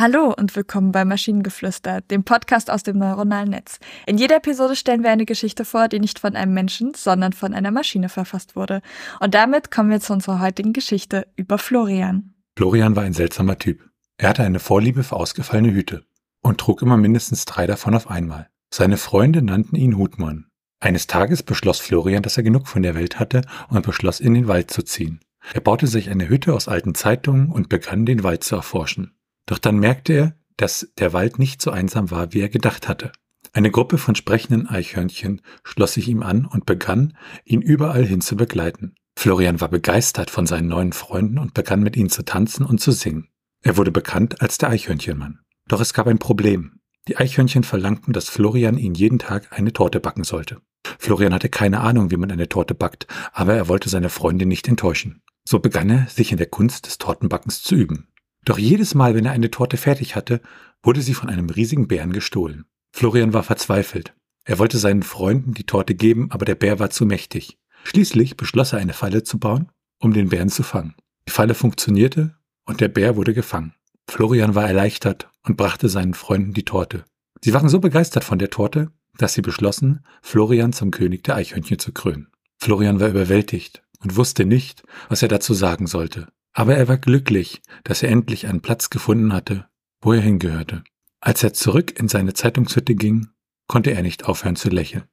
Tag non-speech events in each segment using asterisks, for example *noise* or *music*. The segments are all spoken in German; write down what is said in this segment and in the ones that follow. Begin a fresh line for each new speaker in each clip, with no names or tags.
Hallo und willkommen bei Maschinengeflüster, dem Podcast aus dem neuronalen Netz. In jeder Episode stellen wir eine Geschichte vor, die nicht von einem Menschen, sondern von einer Maschine verfasst wurde. Und damit kommen wir zu unserer heutigen Geschichte über Florian.
Florian war ein seltsamer Typ. Er hatte eine Vorliebe für ausgefallene Hüte und trug immer mindestens drei davon auf einmal. Seine Freunde nannten ihn Hutmann. Eines Tages beschloss Florian, dass er genug von der Welt hatte und beschloss, in den Wald zu ziehen. Er baute sich eine Hütte aus alten Zeitungen und begann, den Wald zu erforschen. Doch dann merkte er, dass der Wald nicht so einsam war, wie er gedacht hatte. Eine Gruppe von sprechenden Eichhörnchen schloss sich ihm an und begann, ihn überall hin zu begleiten. Florian war begeistert von seinen neuen Freunden und begann mit ihnen zu tanzen und zu singen. Er wurde bekannt als der Eichhörnchenmann. Doch es gab ein Problem. Die Eichhörnchen verlangten, dass Florian ihnen jeden Tag eine Torte backen sollte. Florian hatte keine Ahnung, wie man eine Torte backt, aber er wollte seine Freunde nicht enttäuschen. So begann er, sich in der Kunst des Tortenbackens zu üben. Doch jedes Mal, wenn er eine Torte fertig hatte, wurde sie von einem riesigen Bären gestohlen. Florian war verzweifelt. Er wollte seinen Freunden die Torte geben, aber der Bär war zu mächtig. Schließlich beschloss er eine Falle zu bauen, um den Bären zu fangen. Die Falle funktionierte und der Bär wurde gefangen. Florian war erleichtert und brachte seinen Freunden die Torte. Sie waren so begeistert von der Torte, dass sie beschlossen, Florian zum König der Eichhörnchen zu krönen. Florian war überwältigt und wusste nicht, was er dazu sagen sollte. Aber er war glücklich, dass er endlich einen Platz gefunden hatte, wo er hingehörte. Als er zurück in seine Zeitungshütte ging, konnte er nicht aufhören zu lächeln.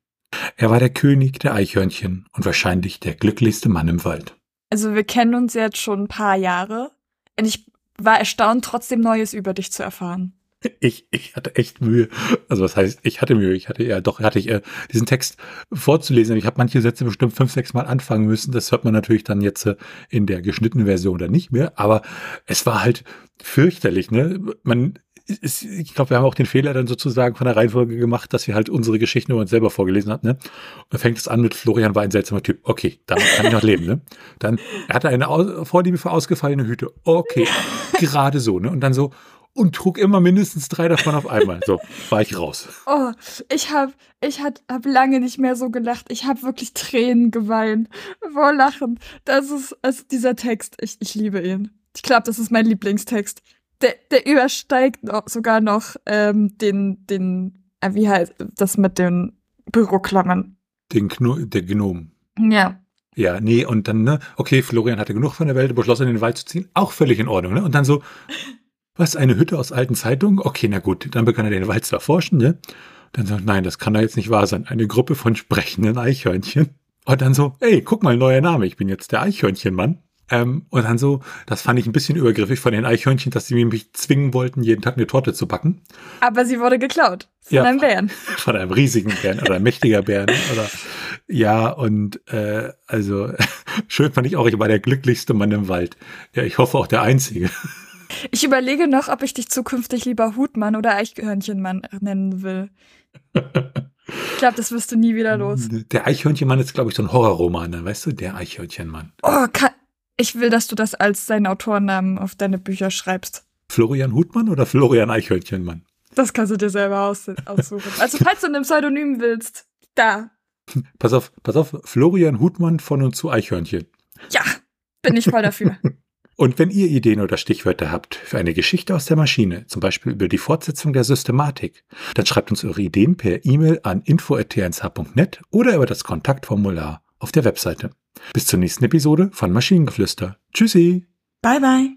Er war der König der Eichhörnchen und wahrscheinlich der glücklichste Mann im Wald.
Also wir kennen uns jetzt schon ein paar Jahre und ich war erstaunt, trotzdem Neues über dich zu erfahren.
Ich, ich hatte echt Mühe. Also was heißt, ich hatte Mühe. Ich hatte ja doch, hatte ich äh, diesen Text vorzulesen. Ich habe manche Sätze bestimmt fünf, sechs Mal anfangen müssen. Das hört man natürlich dann jetzt äh, in der geschnittenen Version dann nicht mehr. Aber es war halt fürchterlich. Ne? Man, ist, ich glaube, wir haben auch den Fehler dann sozusagen von der Reihenfolge gemacht, dass wir halt unsere Geschichten über uns selber vorgelesen haben. Ne? Und dann fängt es an mit Florian war ein seltsamer Typ. Okay, damit kann ich noch leben. Ne? Dann er hatte eine Vorliebe für ausgefallene Hüte. Okay, gerade so. Ne? Und dann so und trug immer mindestens drei davon auf einmal. So, *laughs* war ich raus.
Oh, ich habe ich hab, hab lange nicht mehr so gelacht. Ich habe wirklich Tränen geweint vor Lachen. Das ist also dieser Text. Ich, ich liebe ihn. Ich glaube, das ist mein Lieblingstext. Der, der übersteigt noch, sogar noch ähm, den, den, äh, wie heißt das mit den Büroklammern?
Den Kno der Gnom.
Ja.
Ja, nee, und dann, ne, okay, Florian hatte genug von der Welt, beschloss in den Wald zu ziehen, auch völlig in Ordnung, ne? Und dann so, was, eine Hütte aus alten Zeitungen? Okay, na gut, dann begann er den Wald zu erforschen, ne? Dann sagt, nein, das kann doch jetzt nicht wahr sein. Eine Gruppe von sprechenden Eichhörnchen. Und dann so, ey, guck mal, neuer Name, ich bin jetzt der Eichhörnchenmann. Ähm, und dann so, das fand ich ein bisschen übergriffig von den Eichhörnchen, dass sie mich zwingen wollten, jeden Tag eine Torte zu backen.
Aber sie wurde geklaut. Von ja, einem Bären. *laughs*
Von einem riesigen Bären oder einem mächtiger Bären. Oder, ja, und äh, also *laughs* schön fand ich auch, ich war der glücklichste Mann im Wald. Ja, ich hoffe auch der Einzige.
Ich überlege noch, ob ich dich zukünftig lieber Hutmann oder Eichhörnchenmann nennen will. Ich glaube, das wirst du nie wieder los.
Der Eichhörnchenmann ist, glaube ich, so ein Horrorroman, ne? weißt du? Der Eichhörnchenmann.
Oh, kann, ich will, dass du das als deinen Autorennamen auf deine Bücher schreibst.
Florian Hutmann oder Florian Eichhörnchenmann?
Das kannst du dir selber aus aussuchen. Also, falls du ein Pseudonym willst, da.
Pass auf, pass auf, Florian Hutmann von und zu Eichhörnchen.
Ja, bin ich voll dafür. *laughs*
Und wenn ihr Ideen oder Stichwörter habt für eine Geschichte aus der Maschine, zum Beispiel über die Fortsetzung der Systematik, dann schreibt uns eure Ideen per E-Mail an info.tnsh.net oder über das Kontaktformular auf der Webseite. Bis zur nächsten Episode von Maschinengeflüster. Tschüssi.
Bye bye.